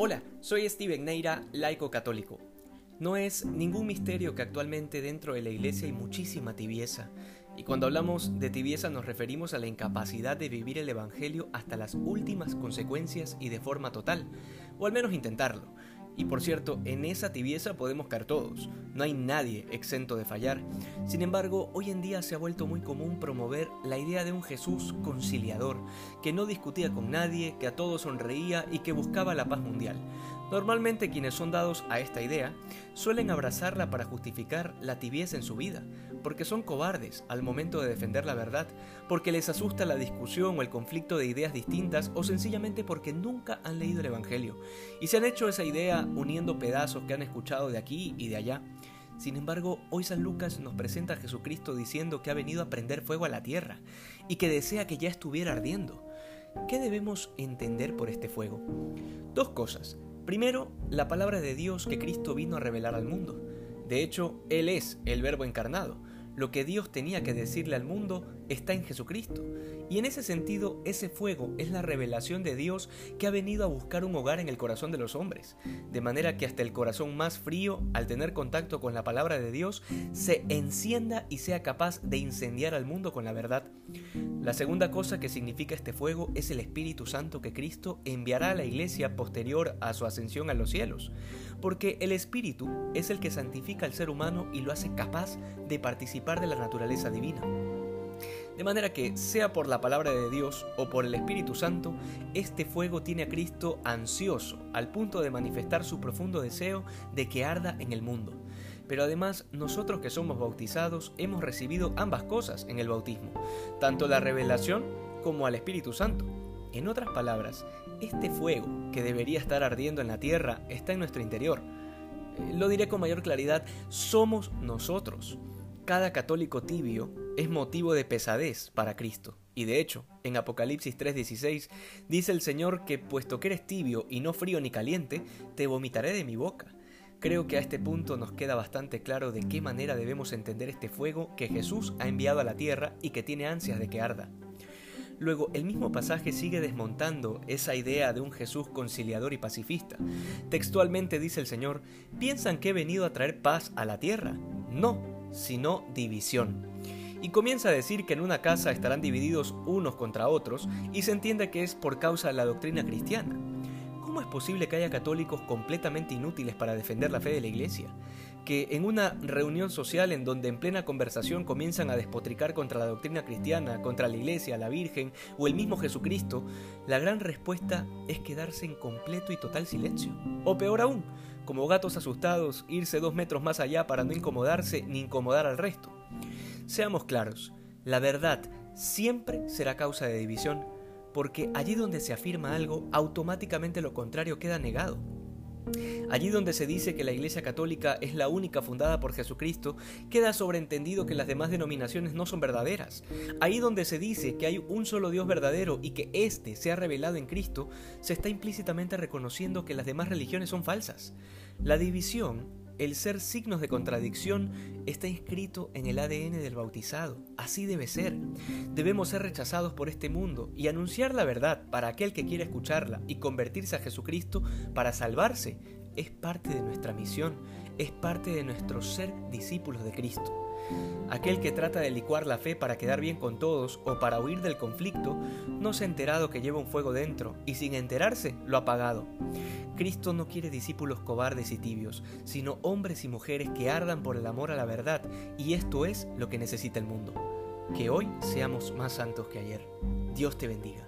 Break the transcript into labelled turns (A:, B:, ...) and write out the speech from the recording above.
A: Hola, soy Steven Neira, laico católico. No es ningún misterio que actualmente dentro de la iglesia hay muchísima tibieza, y cuando hablamos de tibieza nos referimos a la incapacidad de vivir el Evangelio hasta las últimas consecuencias y de forma total, o al menos intentarlo. Y por cierto, en esa tibieza podemos caer todos, no hay nadie exento de fallar. Sin embargo, hoy en día se ha vuelto muy común promover la idea de un Jesús conciliador, que no discutía con nadie, que a todos sonreía y que buscaba la paz mundial. Normalmente quienes son dados a esta idea suelen abrazarla para justificar la tibieza en su vida, porque son cobardes al momento de defender la verdad, porque les asusta la discusión o el conflicto de ideas distintas o sencillamente porque nunca han leído el Evangelio y se han hecho esa idea uniendo pedazos que han escuchado de aquí y de allá. Sin embargo, hoy San Lucas nos presenta a Jesucristo diciendo que ha venido a prender fuego a la tierra y que desea que ya estuviera ardiendo. ¿Qué debemos entender por este fuego? Dos cosas. Primero, la palabra de Dios que Cristo vino a revelar al mundo. De hecho, Él es el Verbo encarnado. Lo que Dios tenía que decirle al mundo está en Jesucristo. Y en ese sentido, ese fuego es la revelación de Dios que ha venido a buscar un hogar en el corazón de los hombres. De manera que hasta el corazón más frío, al tener contacto con la palabra de Dios, se encienda y sea capaz de incendiar al mundo con la verdad. La segunda cosa que significa este fuego es el Espíritu Santo que Cristo enviará a la iglesia posterior a su ascensión a los cielos, porque el Espíritu es el que santifica al ser humano y lo hace capaz de participar de la naturaleza divina. De manera que, sea por la palabra de Dios o por el Espíritu Santo, este fuego tiene a Cristo ansioso, al punto de manifestar su profundo deseo de que arda en el mundo. Pero además, nosotros que somos bautizados hemos recibido ambas cosas en el bautismo, tanto la revelación como al Espíritu Santo. En otras palabras, este fuego que debería estar ardiendo en la tierra está en nuestro interior. Eh, lo diré con mayor claridad, somos nosotros. Cada católico tibio es motivo de pesadez para Cristo. Y de hecho, en Apocalipsis 3:16 dice el Señor que puesto que eres tibio y no frío ni caliente, te vomitaré de mi boca. Creo que a este punto nos queda bastante claro de qué manera debemos entender este fuego que Jesús ha enviado a la tierra y que tiene ansias de que arda. Luego, el mismo pasaje sigue desmontando esa idea de un Jesús conciliador y pacifista. Textualmente dice el Señor, ¿piensan que he venido a traer paz a la tierra? No, sino división. Y comienza a decir que en una casa estarán divididos unos contra otros y se entiende que es por causa de la doctrina cristiana. ¿Cómo es posible que haya católicos completamente inútiles para defender la fe de la Iglesia? Que en una reunión social en donde en plena conversación comienzan a despotricar contra la doctrina cristiana, contra la Iglesia, la Virgen o el mismo Jesucristo, la gran respuesta es quedarse en completo y total silencio. O peor aún, como gatos asustados, irse dos metros más allá para no incomodarse ni incomodar al resto. Seamos claros, la verdad siempre será causa de división porque allí donde se afirma algo, automáticamente lo contrario queda negado. Allí donde se dice que la Iglesia Católica es la única fundada por Jesucristo, queda sobreentendido que las demás denominaciones no son verdaderas. Ahí donde se dice que hay un solo Dios verdadero y que éste se ha revelado en Cristo, se está implícitamente reconociendo que las demás religiones son falsas. La división el ser signos de contradicción está inscrito en el ADN del bautizado. Así debe ser. Debemos ser rechazados por este mundo y anunciar la verdad para aquel que quiere escucharla y convertirse a Jesucristo para salvarse. Es parte de nuestra misión, es parte de nuestro ser discípulos de Cristo. Aquel que trata de licuar la fe para quedar bien con todos o para huir del conflicto, no se ha enterado que lleva un fuego dentro y sin enterarse lo ha apagado. Cristo no quiere discípulos cobardes y tibios, sino hombres y mujeres que ardan por el amor a la verdad, y esto es lo que necesita el mundo. Que hoy seamos más santos que ayer. Dios te bendiga.